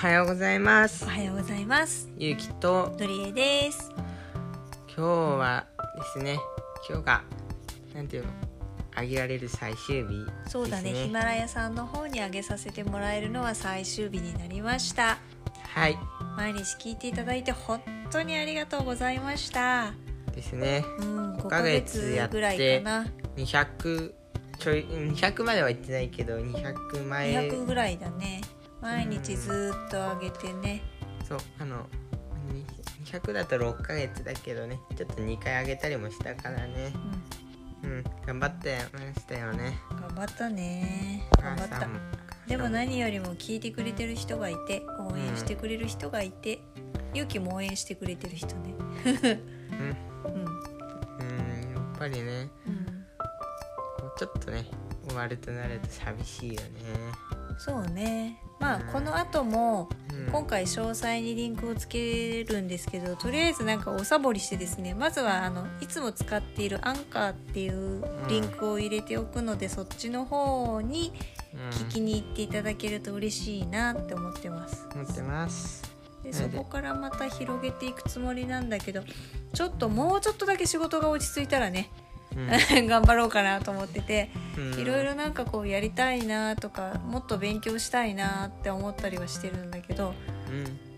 はようございます。おはようございます。ゆうきと。ドリエです。今日はですね今日がなんていうのあげられる最終日ね、そうだね。ヒマラヤさんの方にあげさせてもらえるのは最終日になりました。はい。毎日聞いていただいて本当にありがとうございました。ですね。うん5ヶヶ月ぐらいかな。200ちょい200までは行ってないけど200前。200ぐらいだね毎日ずーっとあげてね。そうあの200だと6ヶ月だけどねちょっと2回あげたりもしたからね。うん。うん頑張ってましたよね。頑張ったね。頑張った。でも何よりも聞いてくれてる人がいて応援してくれる人がいて、勇気も応援してくれてる人ね。うん。うん。うんやっぱりね。うん。ちょっとね終わるとなると寂しいよね。そうねまあうんこの後もうん。今回詳細にリンクをつけるんですけどとりあえずなんかおさぼりしてですねまずはあのいつも使っているアンカーっていうリンクを入れておくので、そっちの方にうん。聞きに行っていただけると嬉しいなって思ってます。思ってます。でそこからまた広げていくつもりなんだけどちょっともうちょっとだけ仕事が落ち着いたらねうん。頑張ろうかなと思っててうん。いろいろなんかこうやりたいなとかもっと勉強したいなって思ったりはしてるんだけどうん。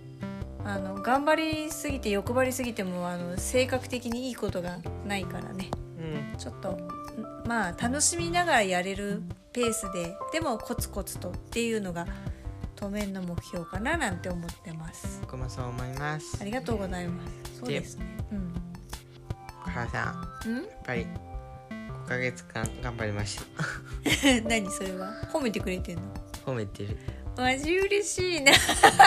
あの頑張りすぎて欲張りすぎてもあの性格的にいいことがないからね。うん。ちょっとんまあ楽しみながらやれるペースででもコツコツとっていうのが当面の目標かななんて思ってます。僕もそう思います。ありがとうございます。そうですね母さんうん？やっぱり5ヶ月間頑張りました。何それは？褒めてくれてんの？褒めてる。マジ嬉しいな。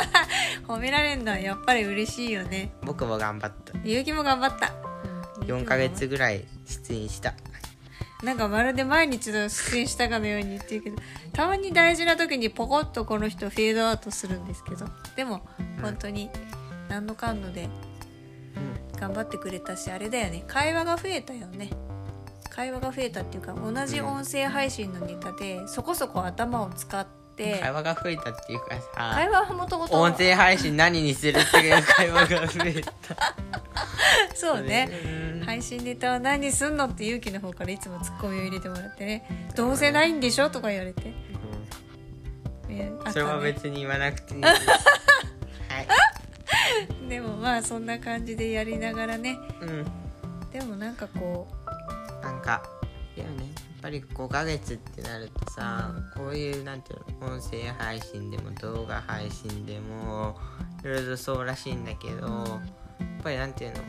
褒められるのはやっぱり嬉しいよね。僕も頑張った。ゆうきも頑張った、うん。4ヶ月ぐらい出演した。なんかまるで毎日の出演したかのように言ってるけどたまに大事な時にポコッとこの人フェードアウトするんですけどでも本当に何のかんのでうん頑張ってくれたしあれだよね。会話が増えたよね。会話が増えたっていうか同じ音声配信のネタでそこそこ頭を使って会話が増えたっていうかさ会話はもともと音声配信何にするっていう 会話が増えた。そうね。うん。配信ネタは何すんのって勇気の方からいつもツッコミを入れてもらってね。どうせないんでしょとか言われて、えあったね。それは別に言わなくていいでもまあそんな感じでやりながらね。うん。でもなんかこなんかいやねやっぱり5ヶ月ってなるとさ、こういうなんていうの音声配信でも動画配信でもいろいろとそうらしいんだけど、やっぱりなんていうの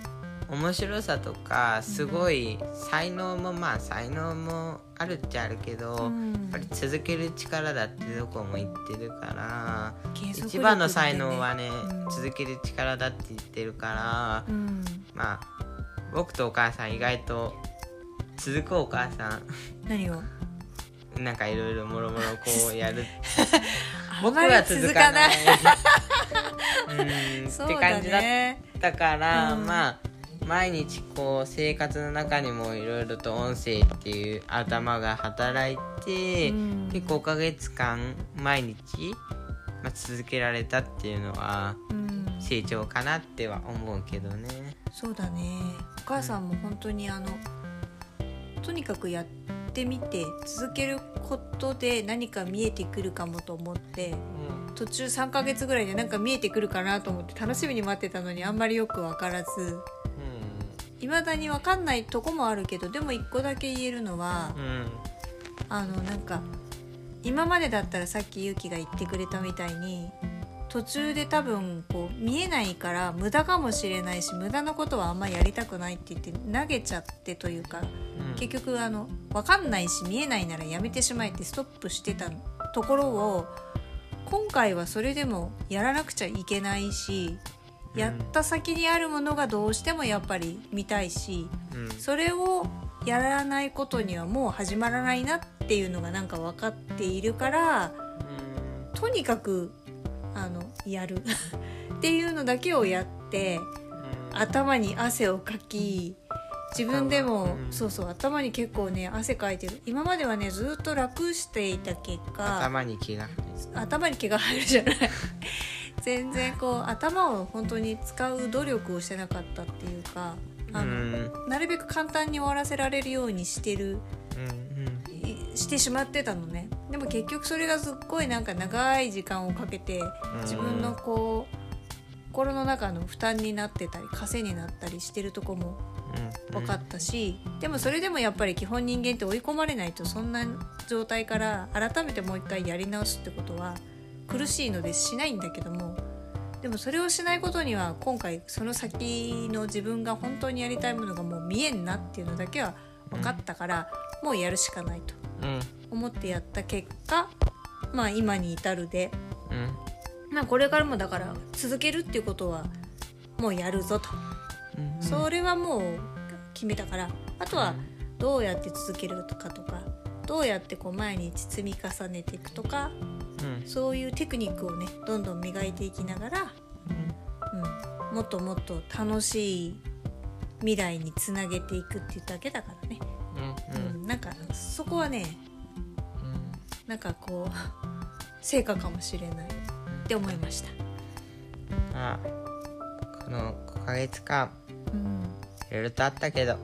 面白さとかすごい才能もまあ才能もあるっちゃあるけど、う、うん。やっぱり続ける力だってどこも言ってるからね。一番の才能はね、うん。続ける力だって言ってるから、うん。まあ僕とお母さん意外と続くお母さ何を？んなんかいろいろもろもろこうやる。あ僕は続かない。うん。そうだって感じだっねたから、うん。まあ毎日こう生活の中にもいろいろと音声っていう頭が働いて、うん。で5ヶ月間毎日、まあ、続けられたっていうのはうん。成長かなっては思うけどね。そうだね。お母さんも本当にあのとにかくやってみて続けることで何か見えてくるかもと思って途中3ヶ月ぐらいでなんか見えてくるかなと思って楽しみに待ってたのにあんまりよく分からずいまだに分かんないとこもあるけどでも一個だけ言えるのはうんうんあのなんか今までだったらさっきゆうきが言ってくれたみたいに途中で多分こう見えないから無駄かもしれないし無駄なことはあんまやりたくないって言って投げちゃってというか結局あの分かんないし見えないならやめてしまえってストップしてたところを今回はそれでもやらなくちゃいけないしやった先にあるものがどうしてもやっぱり見たいしうん。それをやらないことにはもう始まらないなっていうのがなんか分かっているからとにかくあのやる。っていうのだけをやって頭に汗をかき自分でも、うん。そうそう頭に結構ね汗かいてる。今まではねずっと楽していた結果頭に気が頭に毛が生えるじゃない全然こう頭を本当に使う努力をしてなかったっていうかうあの、ん。なるべく簡単に終わらせられるようにしてるしてしまってたのね。でも結局それがすっごいなんか長い時間をかけて自分のこう心の中の負担になってたり枷になったりしてるとこもうん。分かったし、でもそれでもやっぱり基本人間って追い込まれないとそんな状態から改めてもう一回やり直すってことは苦しいのでしないんだけどもでもそれをしないことには今回その先の自分が本当にやりたいものがもう見えんなっていうのだけは分かったから、もうやるしかないとうん。思ってやった結果まあ今に至るで、うん。まあ、これからもだから続けるっていうことはもうやるぞと。うんそれはもう決めたからあとはどうやって続けるとかとかどうやってこう毎日積み重ねていくとかうんそういうテクニックをねどんどん磨いていきながら、うん、もっともっと楽しい未来につなげていくっていうだけだからね、うん。うん。うん、なんかそこはねうん。なんかこう成果かもしれないって思いました。まあこの5ヶ月間うん。いろいろとあったけど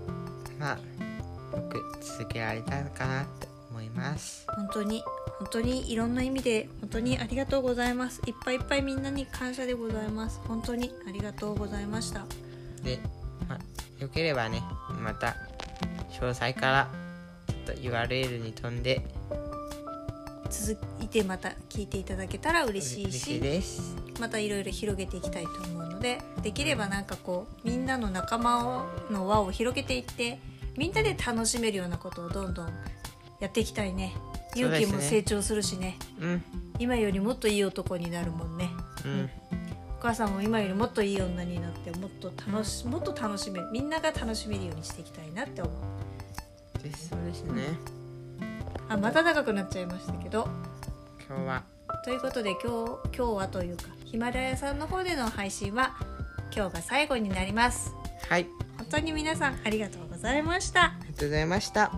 まあよく続けられたのかなって思います。本当に本当にいろんな意味で本当にありがとうございます。いっぱいいっぱいみんなに感謝でございます。本当にありがとうございました。で、まあ、よければねまた詳細からちょっと URL に飛んで続いてまた聞いていただけたら嬉しい嬉しです。またいろいろ広げていきたいと思うのでできればなんかこうみんなの仲間の輪を広げていってみんなで楽しめるようなことをどんどんやっていきたいね勇気も成長するしね。うん。今よりもっといい男になるもんね。うん。お母さんも今よりもっといい女になってもっと楽しもっと楽しめるみんなが楽しめるようにしていきたいなって思うですそう。ですね。あまた長くなっちゃいましたけど。今日は。ということで今日今日はというかヒマラヤさんの方での配信は今日が最後になります。はい。本当に皆さんありがとうございました。ありがとうございました。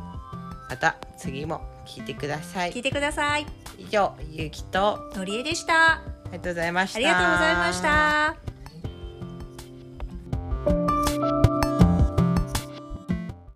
また次も聞いてください。聞いてください。以上ゆうきとのりえでした。ありがとうございました。ありがとうございました